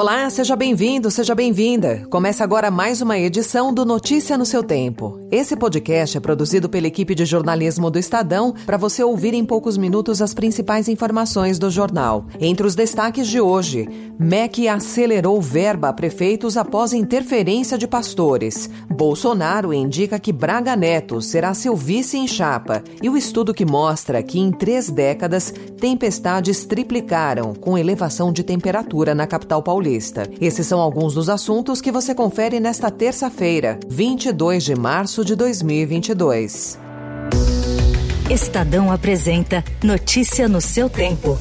Olá, seja bem-vindo, seja bem-vinda. Começa agora mais uma edição do Notícia no seu Tempo. Esse podcast é produzido pela equipe de jornalismo do Estadão para você ouvir em poucos minutos as principais informações do jornal. Entre os destaques de hoje, MEC acelerou verba a prefeitos após interferência de pastores. Bolsonaro indica que Braga Neto será seu vice em chapa. E o estudo que mostra que em três décadas tempestades triplicaram com elevação de temperatura na capital paulista. Paulista. Esses são alguns dos assuntos que você confere nesta terça-feira, 22 de março de 2022. Estadão apresenta Notícia no seu tempo.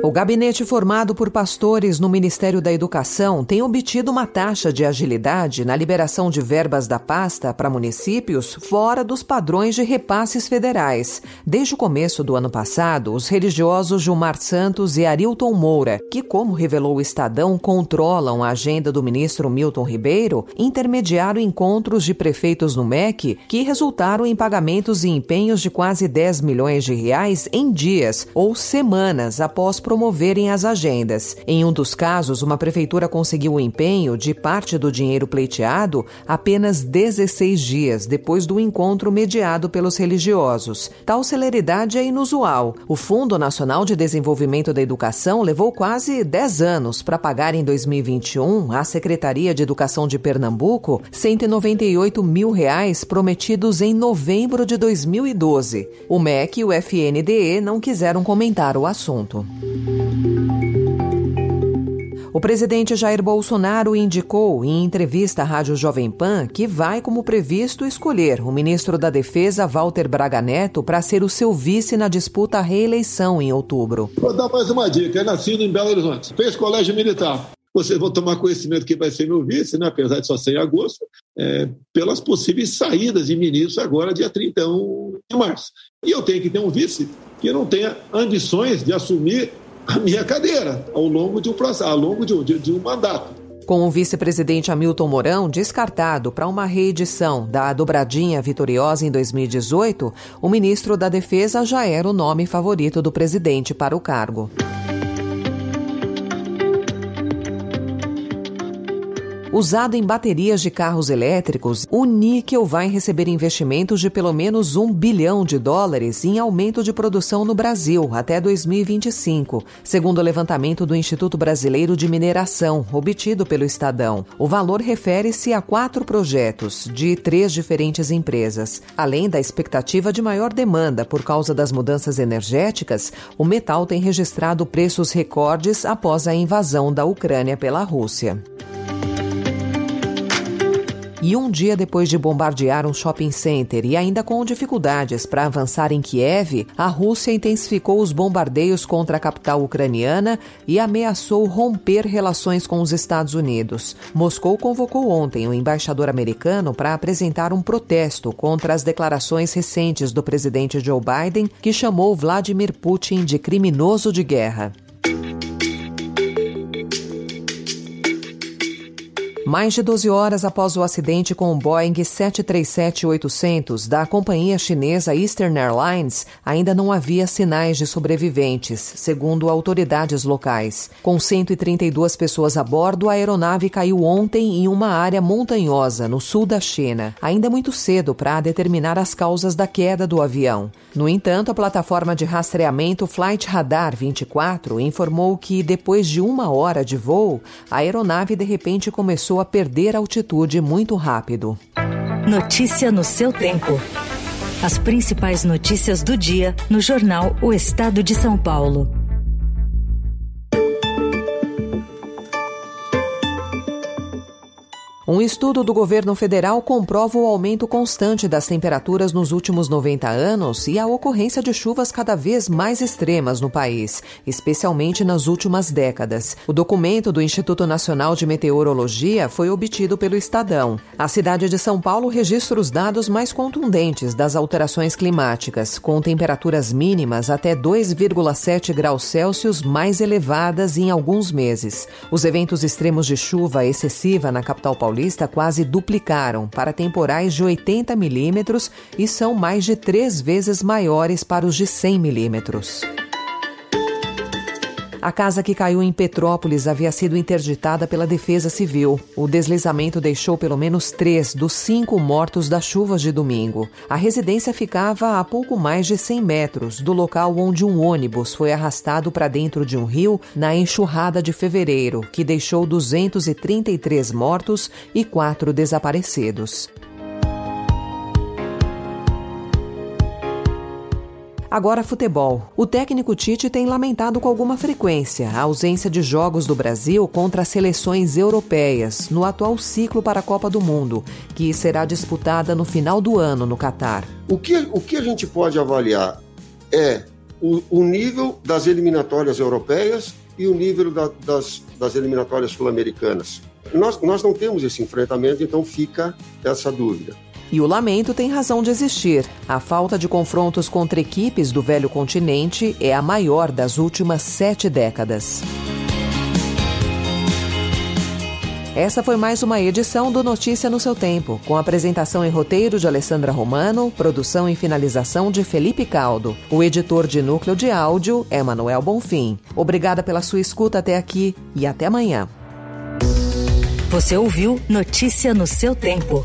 O gabinete formado por pastores no Ministério da Educação tem obtido uma taxa de agilidade na liberação de verbas da pasta para municípios fora dos padrões de repasses federais. Desde o começo do ano passado, os religiosos Gilmar Santos e Arilton Moura, que, como revelou o Estadão, controlam a agenda do ministro Milton Ribeiro, intermediaram encontros de prefeitos no MEC que resultaram em pagamentos e empenhos de quase 10 milhões de reais em dias ou semanas após promoverem as agendas. Em um dos casos, uma prefeitura conseguiu o empenho de parte do dinheiro pleiteado apenas 16 dias depois do encontro mediado pelos religiosos. Tal celeridade é inusual. O Fundo Nacional de Desenvolvimento da Educação levou quase 10 anos para pagar em 2021 à Secretaria de Educação de Pernambuco 198 mil reais prometidos em novembro de 2012. O MEC e o FNDE não quiseram comentar o assunto. O presidente Jair Bolsonaro indicou em entrevista à Rádio Jovem Pan que vai, como previsto, escolher o ministro da Defesa, Walter Braga Neto, para ser o seu vice na disputa à reeleição em outubro. Vou dar mais uma dica: é nascido em Belo Horizonte, fez colégio militar. Vocês vão tomar conhecimento que vai ser meu vice, né, apesar de só ser em agosto, é, pelas possíveis saídas de ministros agora, dia 31 de março. E eu tenho que ter um vice que não tenha ambições de assumir a minha cadeira ao longo de um processo, ao longo de um, de, de um mandato. Com o vice-presidente Hamilton Mourão descartado para uma reedição da dobradinha vitoriosa em 2018, o ministro da Defesa já era o nome favorito do presidente para o cargo. Usado em baterias de carros elétricos, o níquel vai receber investimentos de pelo menos um bilhão de dólares em aumento de produção no Brasil até 2025, segundo o levantamento do Instituto Brasileiro de Mineração, obtido pelo Estadão. O valor refere-se a quatro projetos de três diferentes empresas. Além da expectativa de maior demanda por causa das mudanças energéticas, o metal tem registrado preços recordes após a invasão da Ucrânia pela Rússia. E um dia depois de bombardear um shopping center e ainda com dificuldades para avançar em Kiev, a Rússia intensificou os bombardeios contra a capital ucraniana e ameaçou romper relações com os Estados Unidos. Moscou convocou ontem o embaixador americano para apresentar um protesto contra as declarações recentes do presidente Joe Biden, que chamou Vladimir Putin de criminoso de guerra. Mais de 12 horas após o acidente com o Boeing 737-800 da companhia chinesa Eastern Airlines, ainda não havia sinais de sobreviventes, segundo autoridades locais. Com 132 pessoas a bordo, a aeronave caiu ontem em uma área montanhosa no sul da China. Ainda é muito cedo para determinar as causas da queda do avião. No entanto, a plataforma de rastreamento Flight Radar 24 informou que, depois de uma hora de voo, a aeronave de repente começou a perder altitude muito rápido. Notícia no seu tempo. As principais notícias do dia no jornal O Estado de São Paulo. Um estudo do governo federal comprova o aumento constante das temperaturas nos últimos 90 anos e a ocorrência de chuvas cada vez mais extremas no país, especialmente nas últimas décadas. O documento do Instituto Nacional de Meteorologia foi obtido pelo Estadão. A cidade de São Paulo registra os dados mais contundentes das alterações climáticas, com temperaturas mínimas até 2,7 graus Celsius mais elevadas em alguns meses. Os eventos extremos de chuva excessiva na capital paulista Paulista quase duplicaram para temporais de 80 milímetros e são mais de três vezes maiores para os de 100 milímetros. A casa que caiu em Petrópolis havia sido interditada pela Defesa Civil. O deslizamento deixou pelo menos três dos cinco mortos das chuvas de domingo. A residência ficava a pouco mais de 100 metros do local onde um ônibus foi arrastado para dentro de um rio na enxurrada de fevereiro, que deixou 233 mortos e quatro desaparecidos. Agora, futebol. O técnico Tite tem lamentado com alguma frequência a ausência de jogos do Brasil contra seleções europeias no atual ciclo para a Copa do Mundo, que será disputada no final do ano no Catar. O que, o que a gente pode avaliar é o, o nível das eliminatórias europeias e o nível da, das, das eliminatórias sul-americanas. Nós, nós não temos esse enfrentamento, então fica essa dúvida. E o lamento tem razão de existir. A falta de confrontos contra equipes do velho continente é a maior das últimas sete décadas. Essa foi mais uma edição do Notícia no seu Tempo, com apresentação e roteiro de Alessandra Romano, produção e finalização de Felipe Caldo. O editor de núcleo de áudio é Manuel Bonfim. Obrigada pela sua escuta até aqui e até amanhã. Você ouviu Notícia no seu Tempo.